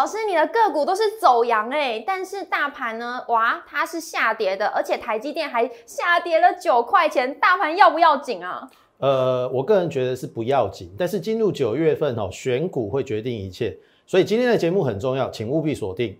老师，你的个股都是走阳哎，但是大盘呢？哇，它是下跌的，而且台积电还下跌了九块钱，大盘要不要紧啊？呃，我个人觉得是不要紧，但是进入九月份哦，选股会决定一切，所以今天的节目很重要，请务必锁定。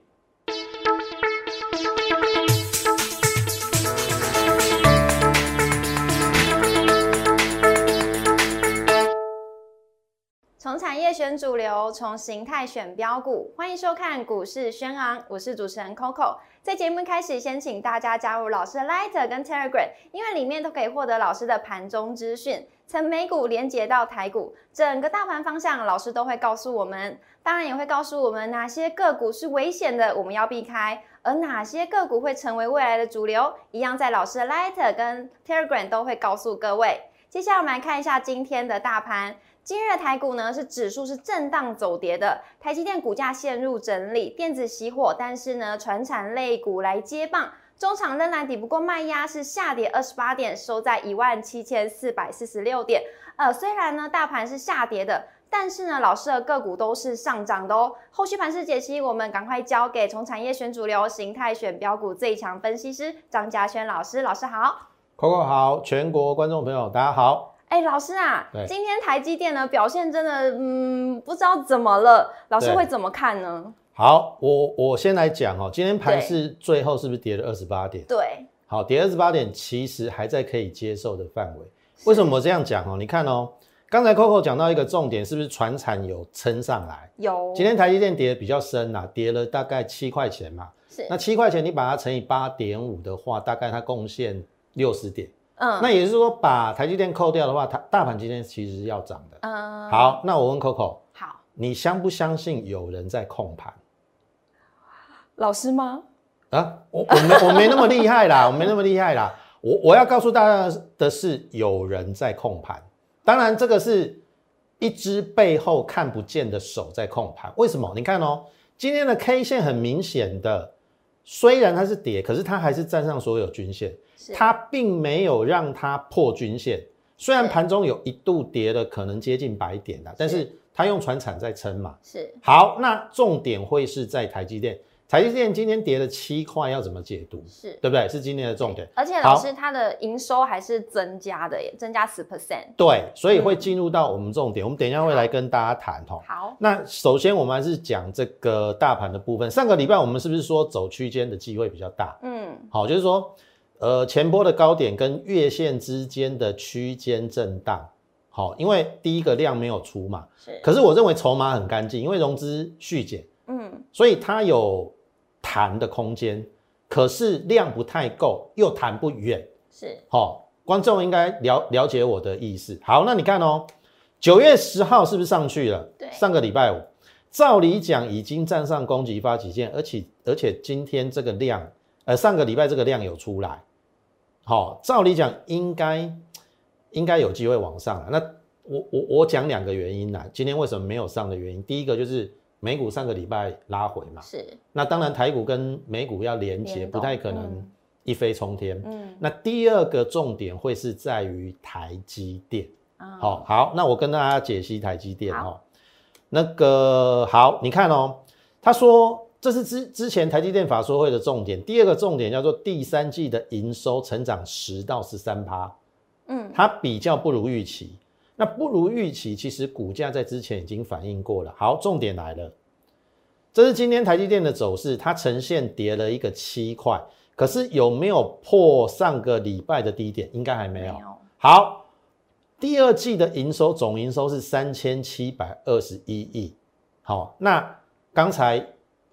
选主流，从形态选标股，欢迎收看股市轩昂，我是主持人 Coco。在节目开始，先请大家加入老师的 Lighter 跟 Telegram，因为里面都可以获得老师的盘中资讯，从美股连接到台股，整个大盘方向，老师都会告诉我们。当然也会告诉我们哪些个股是危险的，我们要避开，而哪些个股会成为未来的主流，一样在老师的 Lighter 跟 Telegram 都会告诉各位。接下来我们来看一下今天的大盘。今日的台股呢是指数是震荡走跌的，台积电股价陷入整理，电子熄火，但是呢，船产类股来接棒，中场仍然抵不过卖压，是下跌二十八点，收在一万七千四百四十六点。呃，虽然呢大盘是下跌的，但是呢老师的个股都是上涨的哦。后续盘势解析，我们赶快交给从产业选主流、形态选标股最强分析师张嘉轩老师，老师好，Coco 好，全国观众朋友大家好。哎，老师啊，今天台积电呢表现真的，嗯，不知道怎么了，老师会怎么看呢？好，我我先来讲哦，今天盘是最后是不是跌了二十八点？对，好，跌二十八点，其实还在可以接受的范围。为什么我这样讲哦？你看哦，刚才 Coco 讲到一个重点，是不是船产有撑上来？有。今天台积电跌的比较深呐，跌了大概七块钱嘛。是。那七块钱你把它乘以八点五的话，大概它贡献六十点。嗯，那也就是说，把台积电扣掉的话，它大盘今天其实是要涨的。嗯，好，那我问 Coco，好，你相不相信有人在控盘？老师吗？啊，我我没 我没那么厉害啦，我没那么厉害啦。我我要告诉大家的是，有人在控盘。当然，这个是一只背后看不见的手在控盘。为什么？你看哦，今天的 K 线很明显的，虽然它是跌，可是它还是站上所有均线。它并没有让它破均线，虽然盘中有一度跌了，可能接近百点的，但是它用船产在撑嘛。是好，那重点会是在台积电。台积电今天跌了七块，要怎么解读？是对不对？是今天的重点。而且老师，它的营收还是增加的耶，增加十 percent。对，所以会进入到我们重点。我们等一下会来跟大家谈哦。好，那首先我们还是讲这个大盘的部分。上个礼拜我们是不是说走区间的机会比较大？嗯，好，就是说。呃，前波的高点跟月线之间的区间震荡，好，因为第一个量没有出嘛，是，可是我认为筹码很干净，因为融资续减，嗯，所以它有弹的空间，可是量不太够，又弹不远，是，好，观众应该了了解我的意思。好，那你看哦，九月十号是不是上去了？对，上个礼拜五，照理讲已经站上攻击发起线，而且而且今天这个量，呃，上个礼拜这个量有出来。好，照理讲应该应该有机会往上了。那我我我讲两个原因啦，今天为什么没有上的原因？第一个就是美股上个礼拜拉回嘛，是。那当然台股跟美股要连接，不太可能一飞冲天。嗯。那第二个重点会是在于台积电。好，好，那我跟大家解析台积电哦。那个好，你看哦，他说。这是之之前台积电法说会的重点。第二个重点叫做第三季的营收成长十到十三趴，嗯，它比较不如预期。那不如预期，其实股价在之前已经反映过了。好，重点来了，这是今天台积电的走势，它呈现跌了一个七块，可是有没有破上个礼拜的低点？应该还没有。好，第二季的营收总营收是三千七百二十一亿。好，那刚才。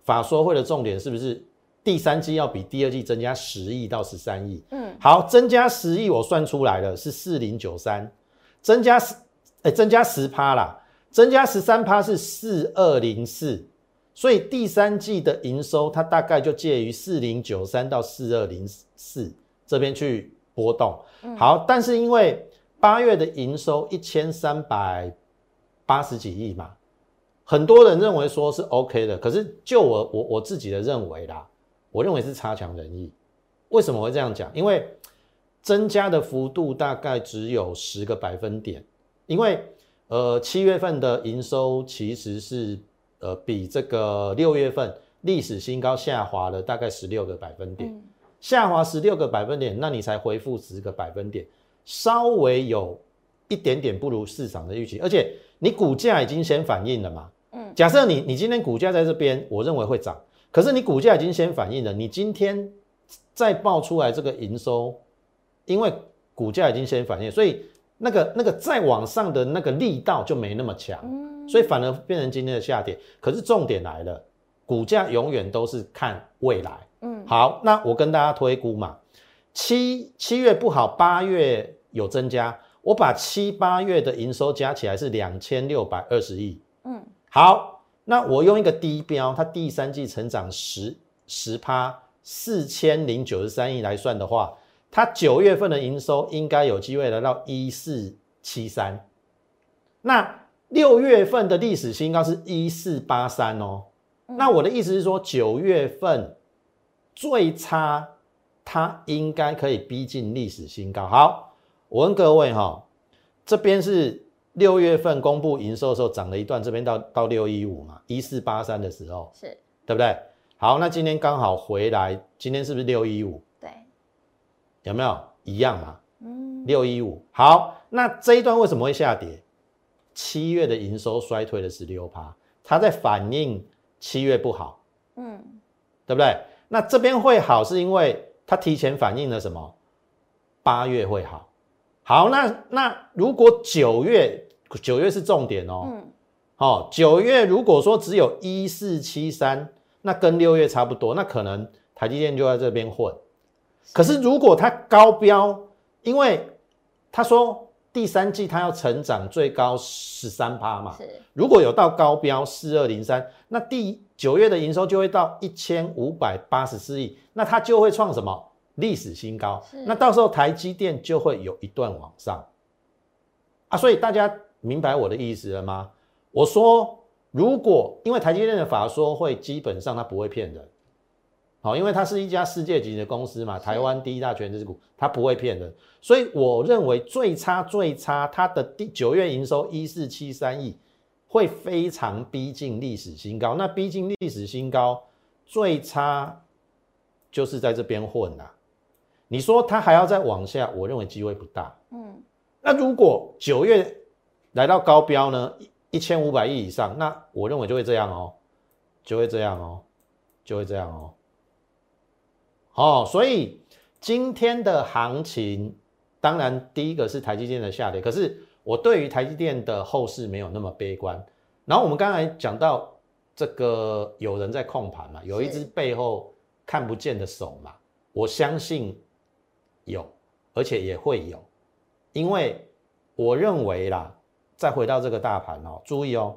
法说会的重点是不是第三季要比第二季增加十亿到十三亿？嗯，好，增加十亿，我算出来了是四零九三，增加十，哎，增加十趴啦，增加十三趴是四二零四，所以第三季的营收它大概就介于四零九三到四二零四这边去波动。好，但是因为八月的营收一千三百八十几亿嘛。很多人认为说是 OK 的，可是就我我我自己的认为啦，我认为是差强人意。为什么会这样讲？因为增加的幅度大概只有十个百分点。因为呃七月份的营收其实是呃比这个六月份历史新高下滑了大概十六个百分点，下滑十六个百分点，那你才回复十个百分点，稍微有一点点不如市场的预期，而且你股价已经先反应了嘛。嗯，假设你你今天股价在这边，我认为会涨，可是你股价已经先反应了，你今天再爆出来这个营收，因为股价已经先反应，所以那个那个再往上的那个力道就没那么强，所以反而变成今天的下跌。可是重点来了，股价永远都是看未来。嗯，好，那我跟大家推估嘛，七七月不好，八月有增加，我把七八月的营收加起来是两千六百二十亿。嗯。好，那我用一个低标，它第三季成长十十趴，四千零九十三亿来算的话，它九月份的营收应该有机会来到一四七三。那六月份的历史新高是一四八三哦。那我的意思是说，九月份最差，它应该可以逼近历史新高。好，我问各位哈，这边是。六月份公布营收的时候涨了一段，这边到到六一五嘛，一四八三的时候，是对不对？好，那今天刚好回来，今天是不是六一五？对，有没有一样嘛？嗯，六一五。好，那这一段为什么会下跌？七月的营收衰退了十六趴，它在反映七月不好，嗯，对不对？那这边会好是因为它提前反映了什么？八月会好。好，那那如果九月。九月是重点哦，嗯，好，九月如果说只有一四七三，那跟六月差不多，那可能台积电就在这边混。可是如果它高标，因为他说第三季它要成长最高十三趴嘛，如果有到高标四二零三，那第九月的营收就会到一千五百八十四亿，那它就会创什么历史新高？那到时候台积电就会有一段往上啊，所以大家。明白我的意思了吗？我说，如果因为台积电的法说会基本上它不会骗人，好，因为它是一家世界级的公司嘛，台湾第一大全资股，它不会骗人，所以我认为最差最差，它的第九月营收一四七三亿，会非常逼近历史新高。那逼近历史新高，最差就是在这边混啦。你说它还要再往下，我认为机会不大。嗯，那如果九月。来到高标呢，一千五百亿以上，那我认为就会这样哦，就会这样哦，就会这样哦。哦，所以今天的行情，当然第一个是台积电的下跌，可是我对于台积电的后市没有那么悲观。然后我们刚才讲到这个有人在控盘嘛，有一只背后看不见的手嘛，我相信有，而且也会有，因为我认为啦。再回到这个大盘哦，注意哦，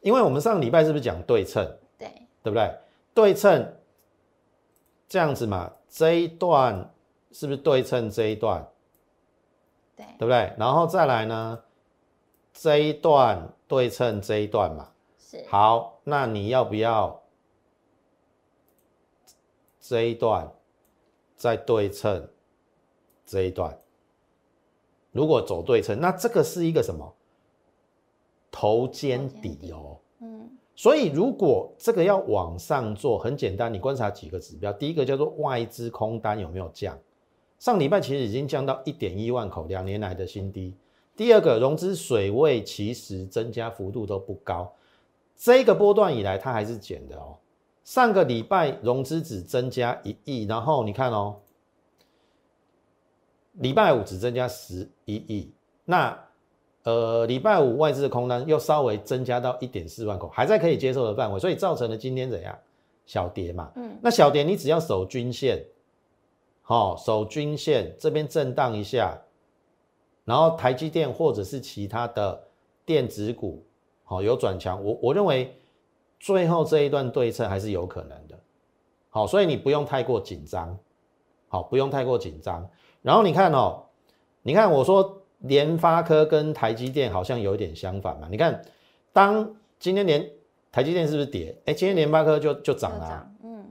因为我们上个礼拜是不是讲对称？对，对不对？对称这样子嘛，这一段是不是对称这一段？对，对不对？然后再来呢，这一段对称这一段嘛，是。好，那你要不要这一段再对称这一段？如果走对称，那这个是一个什么头肩底哦？所以如果这个要往上做，很简单，你观察几个指标。第一个叫做外资空单有没有降？上礼拜其实已经降到一点一万口，两年来的新低。第二个融资水位其实增加幅度都不高，这个波段以来它还是减的哦。上个礼拜融资只增加一亿，然后你看哦。礼拜五只增加十一亿，那呃礼拜五外资的空单又稍微增加到一点四万口，还在可以接受的范围，所以造成了今天怎样小跌嘛？嗯，那小跌你只要守均线，好守均线这边震荡一下，然后台积电或者是其他的电子股好有转强，我我认为最后这一段对称还是有可能的，好，所以你不用太过紧张，好不用太过紧张。然后你看哦，你看我说联发科跟台积电好像有一点相反嘛？你看，当今天联台积电是不是跌？哎，今天联发科就就涨了，嗯，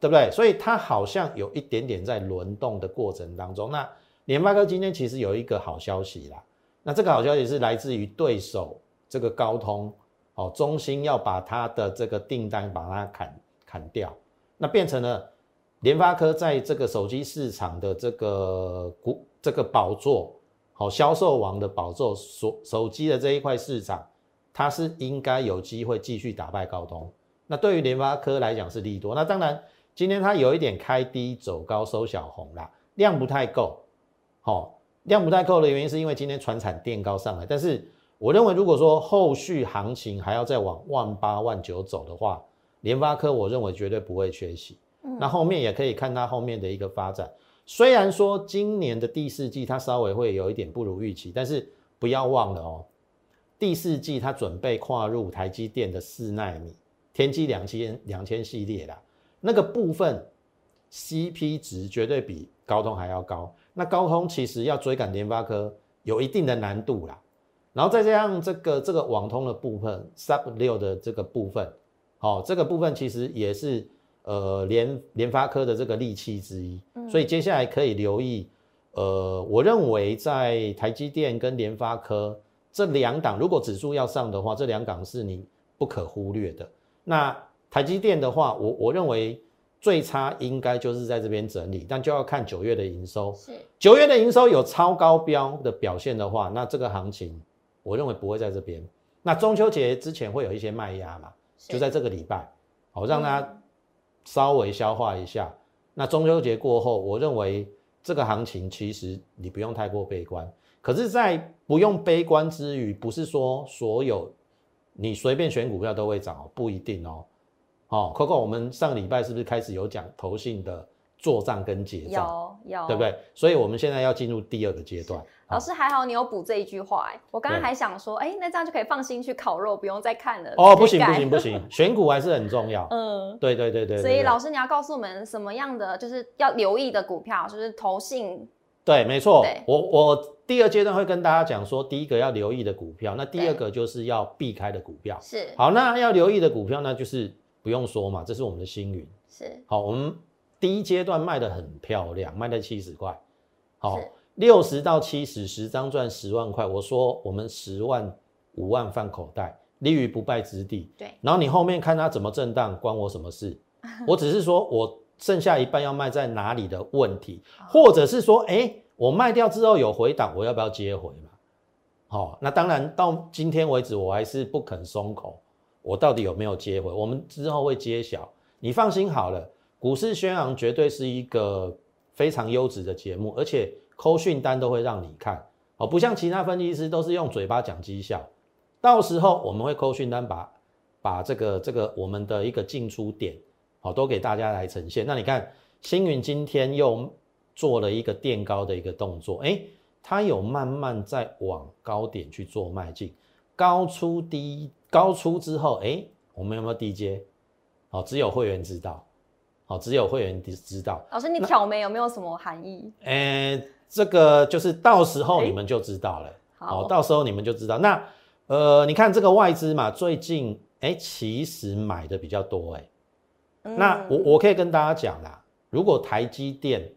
对不对？所以它好像有一点点在轮动的过程当中。那联发科今天其实有一个好消息啦，那这个好消息是来自于对手这个高通，哦，中兴要把它的这个订单把它砍砍掉，那变成了联发科在这个手机市场的这个股这个宝座，好销售王的宝座，手手机的这一块市场，它是应该有机会继续打败高通。那对于联发科来讲是利多。那当然，今天它有一点开低走高收小红啦，量不太够，好，量不太够的原因是因为今天船产垫高上来，但是。我认为，如果说后续行情还要再往万八万九走的话，联发科我认为绝对不会缺席。那后面也可以看它后面的一个发展。虽然说今年的第四季它稍微会有一点不如预期，但是不要忘了哦，第四季它准备跨入台积电的四纳米天玑两千两千系列啦，那个部分 CP 值绝对比高通还要高。那高通其实要追赶联发科有一定的难度啦。然后再加上这个这个网通的部分，Sub 六的这个部分，好，这个部分其实也是呃联联发科的这个利器之一，所以接下来可以留意，呃，我认为在台积电跟联发科这两档，如果指数要上的话，这两档是你不可忽略的。那台积电的话，我我认为最差应该就是在这边整理，但就要看九月的营收，是九月的营收有超高标的表现的话，那这个行情。我认为不会在这边。那中秋节之前会有一些卖压嘛？就在这个礼拜，好让大家稍微消化一下。那中秋节过后，我认为这个行情其实你不用太过悲观。可是，在不用悲观之余，不是说所有你随便选股票都会涨，不一定哦。哦，Coco，我们上个礼拜是不是开始有讲投信的？做账跟结账有有，对不对？所以我们现在要进入第二个阶段。老师还好，你有补这一句话哎。我刚刚还想说，哎，那这样就可以放心去烤肉，不用再看了。哦，不行不行不 行，选股还是很重要。嗯，对对对对。所以老师，你要告诉我们什么样的就是要留意的股票，就是投信。对，没错。我我第二阶段会跟大家讲说，第一个要留意的股票，那第二个就是要避开的股票。是。好，那要留意的股票呢，就是不用说嘛，这是我们的星云。是。好，我们。第一阶段卖的很漂亮，卖在七十块，好，六十到七十，十张赚十万块。我说我们十万五万放口袋，立于不败之地。对，然后你后面看它怎么震荡，关我什么事？我只是说我剩下一半要卖在哪里的问题，或者是说，哎，我卖掉之后有回档，我要不要接回嘛？好，那当然到今天为止，我还是不肯松口，我到底有没有接回？我们之后会揭晓，你放心好了。股市宣扬绝对是一个非常优质的节目，而且扣讯单都会让你看哦，不像其他分析师都是用嘴巴讲绩效，到时候我们会扣讯单把把这个这个我们的一个进出点好都给大家来呈现。那你看星云今天又做了一个垫高的一个动作，哎，它有慢慢在往高点去做迈进，高出低高出之后，哎，我们有没有低阶？哦，只有会员知道。哦，只有会员知知道。老师，你挑眉有没有什么含义？诶，这个就是到时候你们就知道了。好，到时候你们就知道。那呃，你看这个外资嘛，最近哎，其实买的比较多哎。那我我可以跟大家讲啦，如果台积电，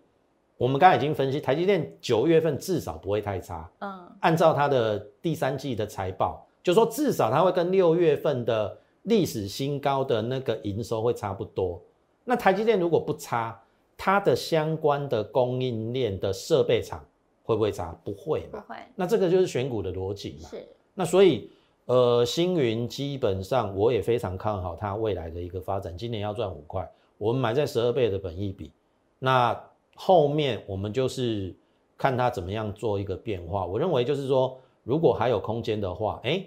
我们刚才已经分析，台积电九月份至少不会太差。嗯。按照它的第三季的财报，就说至少它会跟六月份的历史新高的那个营收会差不多。那台积电如果不差，它的相关的供应链的设备厂会不会差？不会嘛？不会。那这个就是选股的逻辑嘛。是。那所以，呃，星云基本上我也非常看好它未来的一个发展。今年要赚五块，我们买在十二倍的本益比。那后面我们就是看它怎么样做一个变化。我认为就是说，如果还有空间的话，哎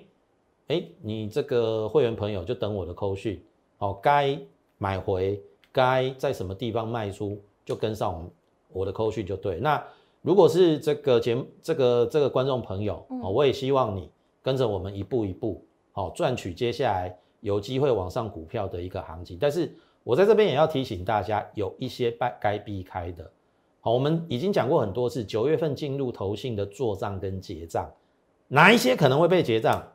哎，你这个会员朋友就等我的扣讯，哦，该买回。该在什么地方卖出，就跟上我的扣讯就对。那如果是这个节这个这个观众朋友，哦，我也希望你跟着我们一步一步，好赚取接下来有机会往上股票的一个行情。但是我在这边也要提醒大家，有一些该该避开的。好，我们已经讲过很多次，九月份进入投信的做账跟结账，哪一些可能会被结账？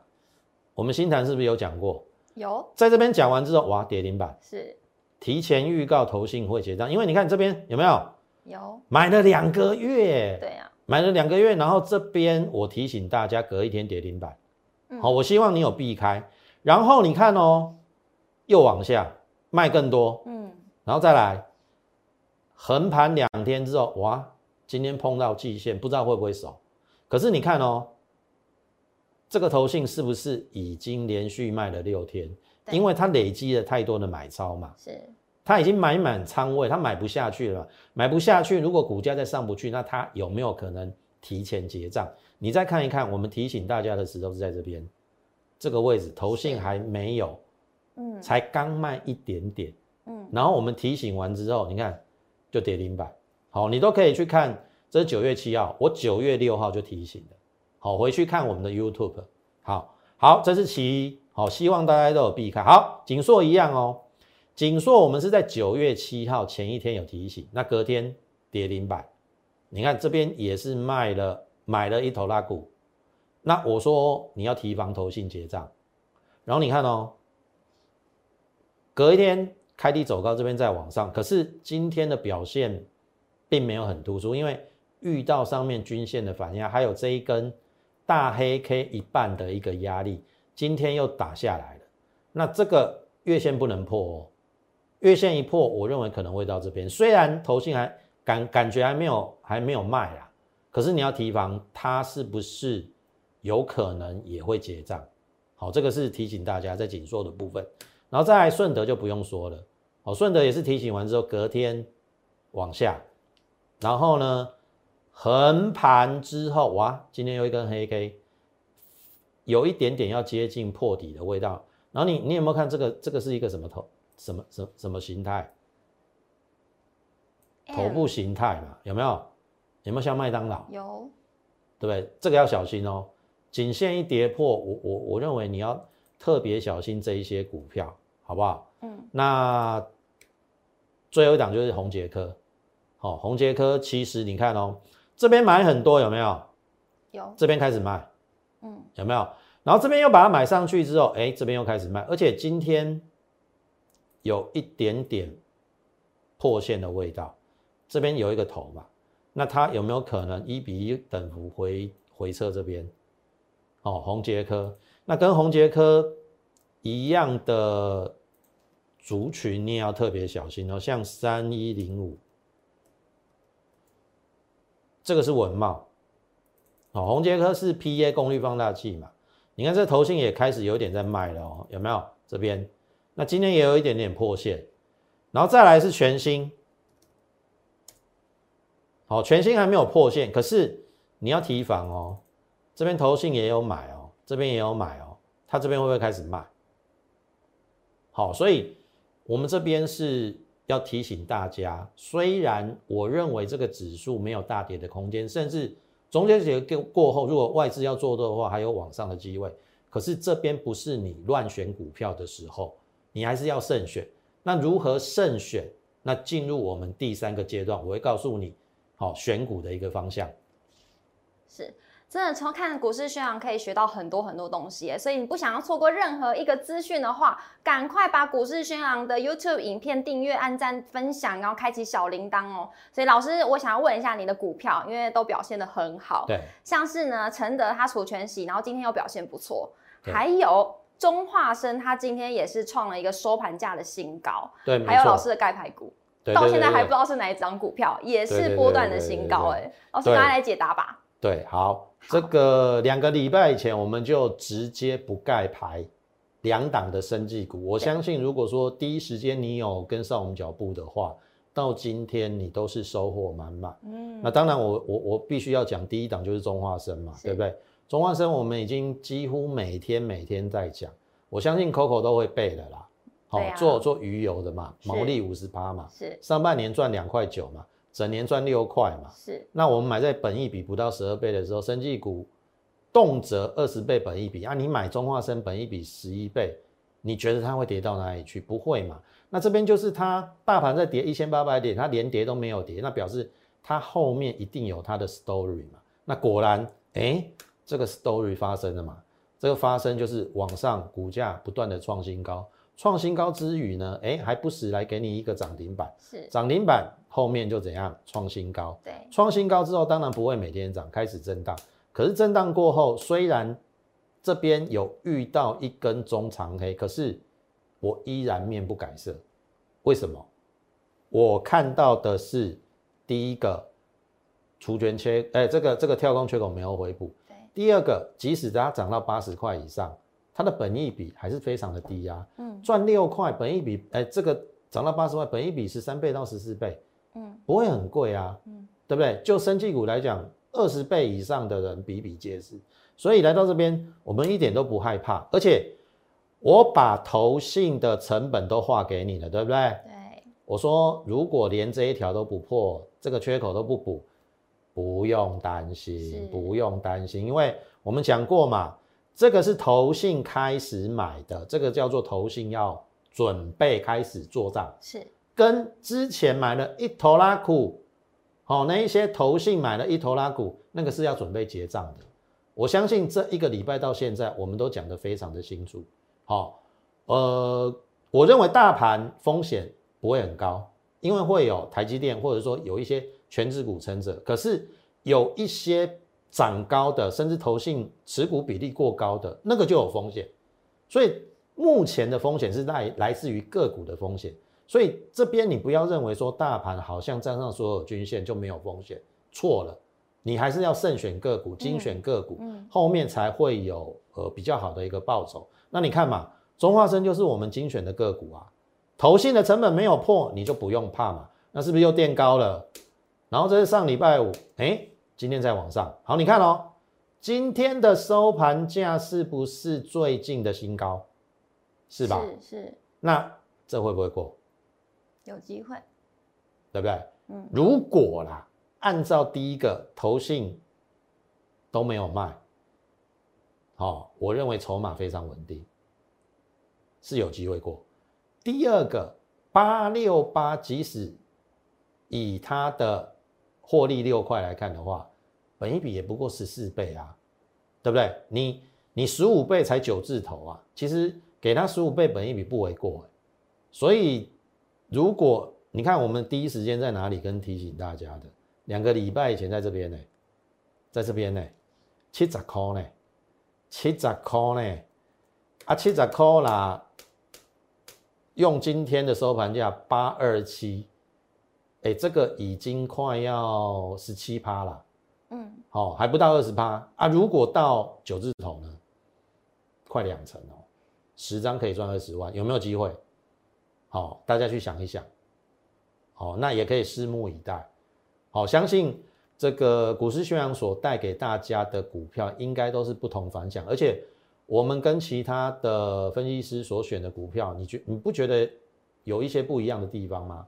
我们新谈是不是有讲过？有，在这边讲完之后，哇，跌停板是。提前预告投信会结账，因为你看这边有没有？有。买了两个月，对呀，买了两个月，然后这边我提醒大家隔一天跌停板，好，我希望你有避开。然后你看哦，又往下卖更多，嗯，然后再来横盘两天之后，哇，今天碰到季线，不知道会不会守。可是你看哦，这个头信是不是已经连续卖了六天？因为它累积了太多的买超嘛，是，它已经买满仓位，它买不下去了，买不下去，如果股价再上不去，那它有没有可能提前结账？你再看一看，我们提醒大家的时候是在这边，这个位置，投信还没有，嗯，才刚卖一点点，嗯，然后我们提醒完之后，你看就跌停板，好，你都可以去看，这是九月七号，我九月六号就提醒的，好，回去看我们的 YouTube，好，好，这是其一。好，希望大家都有避开。好，锦硕一样哦，锦硕我们是在九月七号前一天有提醒，那隔天跌停板，你看这边也是卖了买了一头拉股，那我说你要提防投信结账，然后你看哦，隔一天开低走高，这边在往上，可是今天的表现并没有很突出，因为遇到上面均线的反压，还有这一根大黑 K 一半的一个压力。今天又打下来了，那这个月线不能破哦，月线一破，我认为可能会到这边。虽然头信还感感觉还没有还没有卖啦，可是你要提防它是不是有可能也会结账。好，这个是提醒大家在紧缩的部分，然后再来顺德就不用说了，好，顺德也是提醒完之后隔天往下，然后呢横盘之后，哇，今天又一根黑 K。有一点点要接近破底的味道，然后你你有没有看这个？这个是一个什么头？什么什什么形态？头部形态嘛？有没有？有没有像麦当劳？有，对不对？这个要小心哦。颈线一跌破，我我我认为你要特别小心这一些股票，好不好？嗯。那最后一档就是红杰科，好，红杰科其实你看哦，这边买很多有没有？有。这边开始卖。嗯，有没有？然后这边又把它买上去之后，哎，这边又开始卖，而且今天有一点点破线的味道，这边有一个头嘛，那它有没有可能一比一等幅回回撤这边？哦，红杰科，那跟红杰科一样的族群，你也要特别小心哦，像三一零五，这个是文茂。哦，红杰科是 PA 功率放大器嘛？你看这头信也开始有点在卖了哦，有没有？这边，那今天也有一点点破线，然后再来是全新，好，全新还没有破线，可是你要提防哦，这边头信也有买哦，这边也有买哦，它这边会不会开始卖？好，所以我们这边是要提醒大家，虽然我认为这个指数没有大跌的空间，甚至。中间节过过后，如果外资要做多的话，还有往上的机会。可是这边不是你乱选股票的时候，你还是要慎选。那如何慎选？那进入我们第三个阶段，我会告诉你，好选股的一个方向。是。真的从看股市宣扬可以学到很多很多东西，所以你不想要错过任何一个资讯的话，赶快把股市宣扬的 YouTube 影片订阅、按赞、分享，然后开启小铃铛哦。所以老师，我想要问一下你的股票，因为都表现的很好，对，像是呢承德它除权息，然后今天又表现不错，还有中化生它今天也是创了一个收盘价的新高，对，还有老师的盖牌股，到现在还不知道是哪一张股票，也是波段的新高，哎，老师拿来解答吧。对，好。这个两个礼拜以前，我们就直接不盖牌两档的生技股。我相信，如果说第一时间你有跟上我们脚步的话，到今天你都是收获满满。嗯，那当然，我我我必须要讲第一档就是中化生嘛，对不对？中化生我们已经几乎每天每天在讲，我相信 Coco 都会背的啦。好，做做鱼油的嘛，毛利五十八嘛，是上半年赚两块九嘛。整年赚六块嘛，是。那我们买在本益比不到十二倍的时候，生技股动辄二十倍本益比啊，你买中化生本益比十一倍，你觉得它会跌到哪里去？不会嘛？那这边就是它大盘在跌一千八百点，它连跌都没有跌，那表示它后面一定有它的 story 嘛。那果然，哎，这个 story 发生了嘛？这个发生就是往上股价不断的创新高。创新高之余呢，哎，还不时来给你一个涨停板，是涨停板后面就怎样创新高？对，创新高之后当然不会每天涨，开始震荡。可是震荡过后，虽然这边有遇到一根中长黑，可是我依然面不改色，为什么？我看到的是第一个除权缺，哎，这个这个跳空缺口没有回补。对。第二个，即使它涨到八十块以上，它的本益比还是非常的低啊。嗯。赚六块，本益比，哎，这个涨到八十块，本益比十三倍到十四倍，嗯，不会很贵啊。嗯。对不对？就生技股来讲，二十倍以上的人比比皆是，所以来到这边，我们一点都不害怕。而且我把投信的成本都划给你了，对不对？对。我说，如果连这一条都不破，这个缺口都不补，不用担心，不用担心，因为我们讲过嘛，这个是投信开始买的，这个叫做投信要准备开始做账，是跟之前买了一头拉苦。好，那一些投信买了一头拉股，那个是要准备结账的。我相信这一个礼拜到现在，我们都讲得非常的清楚。好，呃，我认为大盘风险不会很高，因为会有台积电或者说有一些全职股撑着。可是有一些涨高的，甚至投信持股比例过高的那个就有风险。所以目前的风险是来来自于个股的风险。所以这边你不要认为说大盘好像站上所有均线就没有风险，错了，你还是要慎选个股，精选个股，后面才会有呃比较好的一个报酬。那你看嘛，中化生就是我们精选的个股啊，投信的成本没有破，你就不用怕嘛。那是不是又垫高了？然后这是上礼拜五，哎，今天在往上。好，你看哦，今天的收盘价是不是最近的新高？是吧？是是。那这会不会过？有机会，对不对？嗯，如果啦，按照第一个投信都没有卖，好，我认为筹码非常稳定，是有机会过。第二个八六八，即使以它的获利六块来看的话，本一比也不过十四倍啊，对不对？你你十五倍才九字头啊，其实给它十五倍本一比不为过，所以。如果你看我们第一时间在哪里跟提醒大家的，两个礼拜以前在这边呢，在这边呢，七十块呢，七十块呢，啊七十块啦，用今天的收盘价八二七，哎，这个已经快要十七趴了，嗯，好，还不到二十趴。啊，如果到九字头呢，快两成哦，十张可以赚二十万，有没有机会？好，大家去想一想，好，那也可以拭目以待。好，相信这个股市宣扬所带给大家的股票，应该都是不同凡响。而且，我们跟其他的分析师所选的股票，你觉你不觉得有一些不一样的地方吗？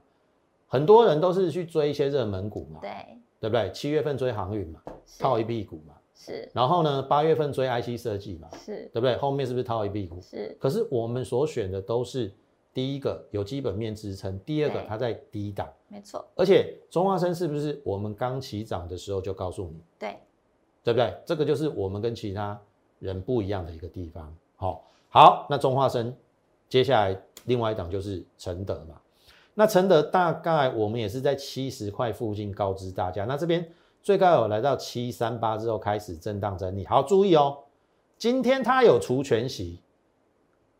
很多人都是去追一些热门股嘛，对，对不对？七月份追航运嘛，套一屁股嘛，是。然后呢，八月份追 IC 设计嘛，是，对不对？后面是不是套一屁股？是。可是我们所选的都是。第一个有基本面支撑，第二个它在低档，没错。而且中化生是不是我们刚起涨的时候就告诉你？对，对不对？这个就是我们跟其他人不一样的一个地方。好，好，那中化生接下来另外一档就是承德嘛。那承德大概我们也是在七十块附近告知大家。那这边最高有来到七三八之后开始震荡整理。好，注意哦，今天它有除权息，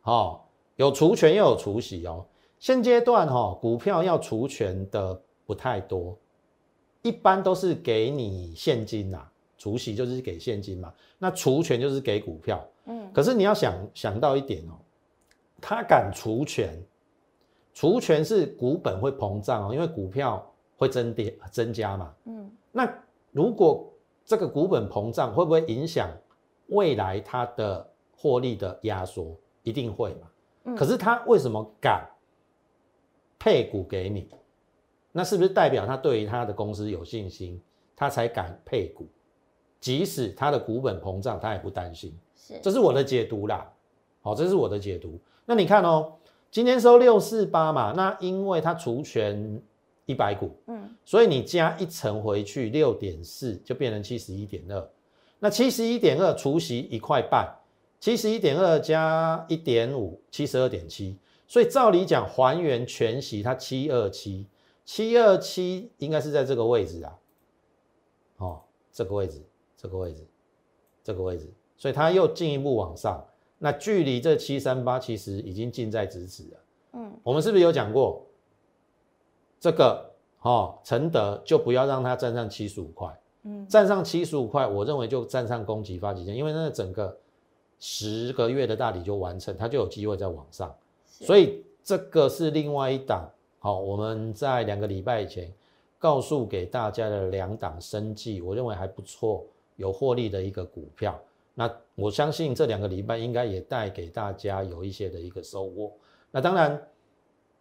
好。有除权又有除息哦。现阶段哈，股票要除权的不太多，一般都是给你现金呐。除息就是给现金嘛，那除权就是给股票。嗯。可是你要想想到一点哦，他敢除权，除权是股本会膨胀哦，因为股票会增跌增加嘛。嗯。那如果这个股本膨胀，会不会影响未来它的获利的压缩？一定会嘛。可是他为什么敢配股给你？那是不是代表他对于他的公司有信心，他才敢配股？即使他的股本膨胀，他也不担心。是，这是我的解读啦。好，这是我的解读。那你看哦，今天收六四八嘛，那因为它除权一百股，嗯，所以你加一层回去，六点四就变成七十一点二。那七十一点二除息一块半。七十一点二加一点五，七十二点七。所以照理讲，还原全息，它七二七，七二七应该是在这个位置啊。哦，这个位置，这个位置，这个位置，所以它又进一步往上。那距离这七三八其实已经近在咫尺了。嗯，我们是不是有讲过这个？哦，承德就不要让它站上七十五块。嗯，站上七十五块，我认为就站上攻击发起线，因为那整个十个月的大底就完成，它就有机会再往上。所以这个是另外一档。好，我们在两个礼拜以前告诉给大家的两档生计，我认为还不错，有获利的一个股票。那我相信这两个礼拜应该也带给大家有一些的一个收获。那当然，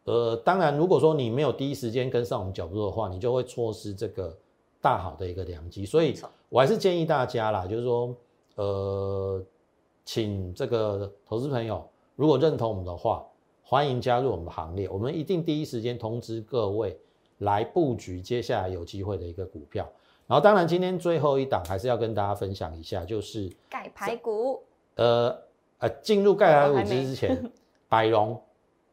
呃，当然如果说你没有第一时间跟上我们脚步的话，你就会错失这个大好的一个良机。所以我还是建议大家啦，就是说，呃，请这个投资朋友如果认同我们的话，欢迎加入我们的行列。我们一定第一时间通知各位来布局接下来有机会的一个股票。然后，当然，今天最后一档还是要跟大家分享一下，就是钙排骨。呃呃，进入钙排骨之前，百荣，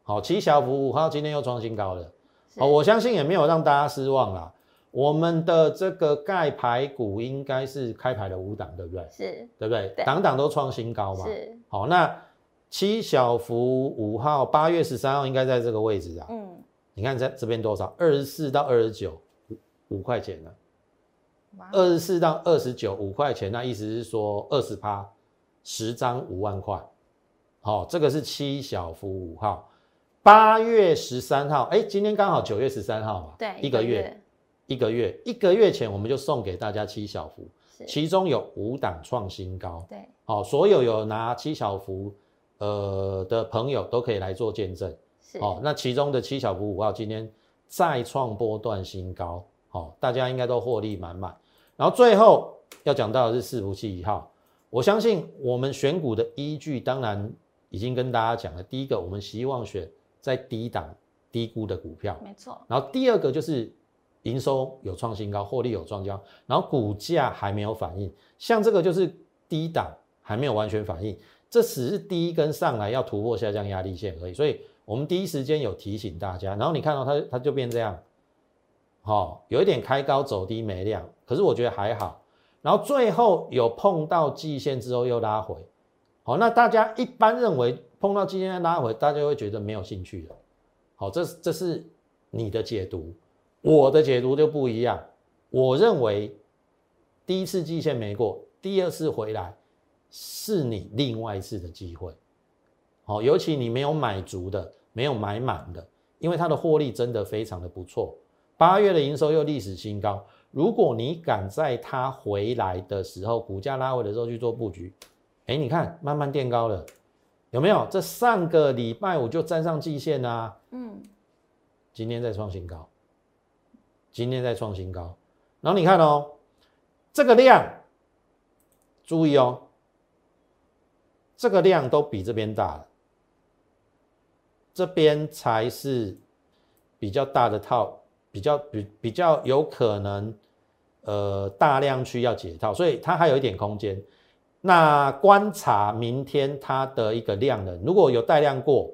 好，七小福五号今天又创新高了。哦，我相信也没有让大家失望啦。我们的这个钙排股应该是开牌的五档，对不对？是，对不对？档档都创新高嘛。是。好，那七小福五号八月十三号应该在这个位置啊。嗯。你看在这边多少？二十四到二十九，五五块钱了。二十四到二十九五块钱，那意思是说二十趴，十张五万块，好，这个是七小福五号，八月十三号，哎，今天刚好九月十三号嘛，对，一个月，一个月，一个月前我们就送给大家七小福，其中有五档创新高，对，好，所有有拿七小福呃的朋友都可以来做见证，是，好，那其中的七小福五号今天再创波段新高，好，大家应该都获利满满。然后最后要讲到的是伺服器一号，我相信我们选股的依据当然已经跟大家讲了。第一个，我们希望选在低档低估的股票，没错。然后第二个就是营收有创新高，获利有创高，然后股价还没有反应，像这个就是低档还没有完全反应，这只是第一根上来要突破下降压力线而已。所以我们第一时间有提醒大家，然后你看到它它就变这样。好，有一点开高走低没量，可是我觉得还好。然后最后有碰到季线之后又拉回，好，那大家一般认为碰到季线拉回，大家会觉得没有兴趣了。好，这这是你的解读，我的解读就不一样。我认为第一次季线没过，第二次回来是你另外一次的机会。好，尤其你没有买足的，没有买满的，因为它的获利真的非常的不错。八月的营收又历史新高，如果你敢在它回来的时候，股价拉回的时候去做布局，哎，你看慢慢垫高了，有没有？这上个礼拜五就站上季线啊，嗯，今天再创新高，今天再创新高，然后你看哦，这个量，注意哦，这个量都比这边大了，这边才是比较大的套。比较比比较有可能，呃，大量区要解套，所以它还有一点空间。那观察明天它的一个量能，如果有带量过，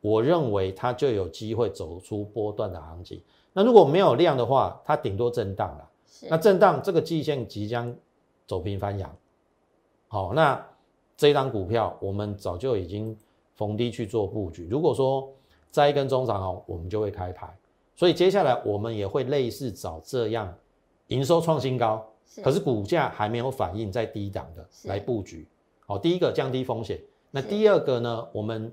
我认为它就有机会走出波段的行情。那如果没有量的话，它顶多震荡了。那震荡这个季线即将走平翻阳。好，那这一张股票我们早就已经逢低去做布局。如果说再一根中长红，我们就会开牌。所以接下来我们也会类似找这样营收创新高，可是股价还没有反应在低档的来布局。好，第一个降低风险，那第二个呢，我们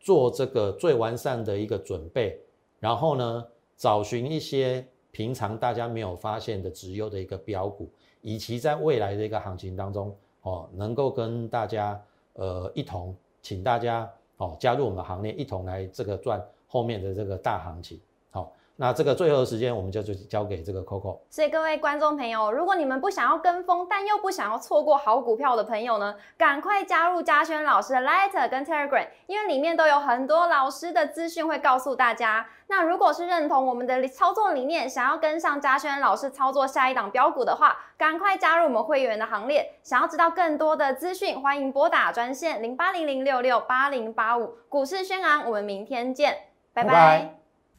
做这个最完善的一个准备，然后呢，找寻一些平常大家没有发现的直优的一个标股，以及在未来的一个行情当中，哦，能够跟大家呃一同，请大家哦加入我们的行列，一同来这个赚后面的这个大行情。那这个最后的时间，我们就就交给这个 Coco。所以各位观众朋友，如果你们不想要跟风，但又不想要错过好股票的朋友呢，赶快加入嘉轩老师的 Letter 跟 Telegram，因为里面都有很多老师的资讯会告诉大家。那如果是认同我们的操作理念，想要跟上嘉轩老师操作下一档标股的话，赶快加入我们会员的行列。想要知道更多的资讯，欢迎拨打专线零八零零六六八零八五股市宣昂。我们明天见，拜拜。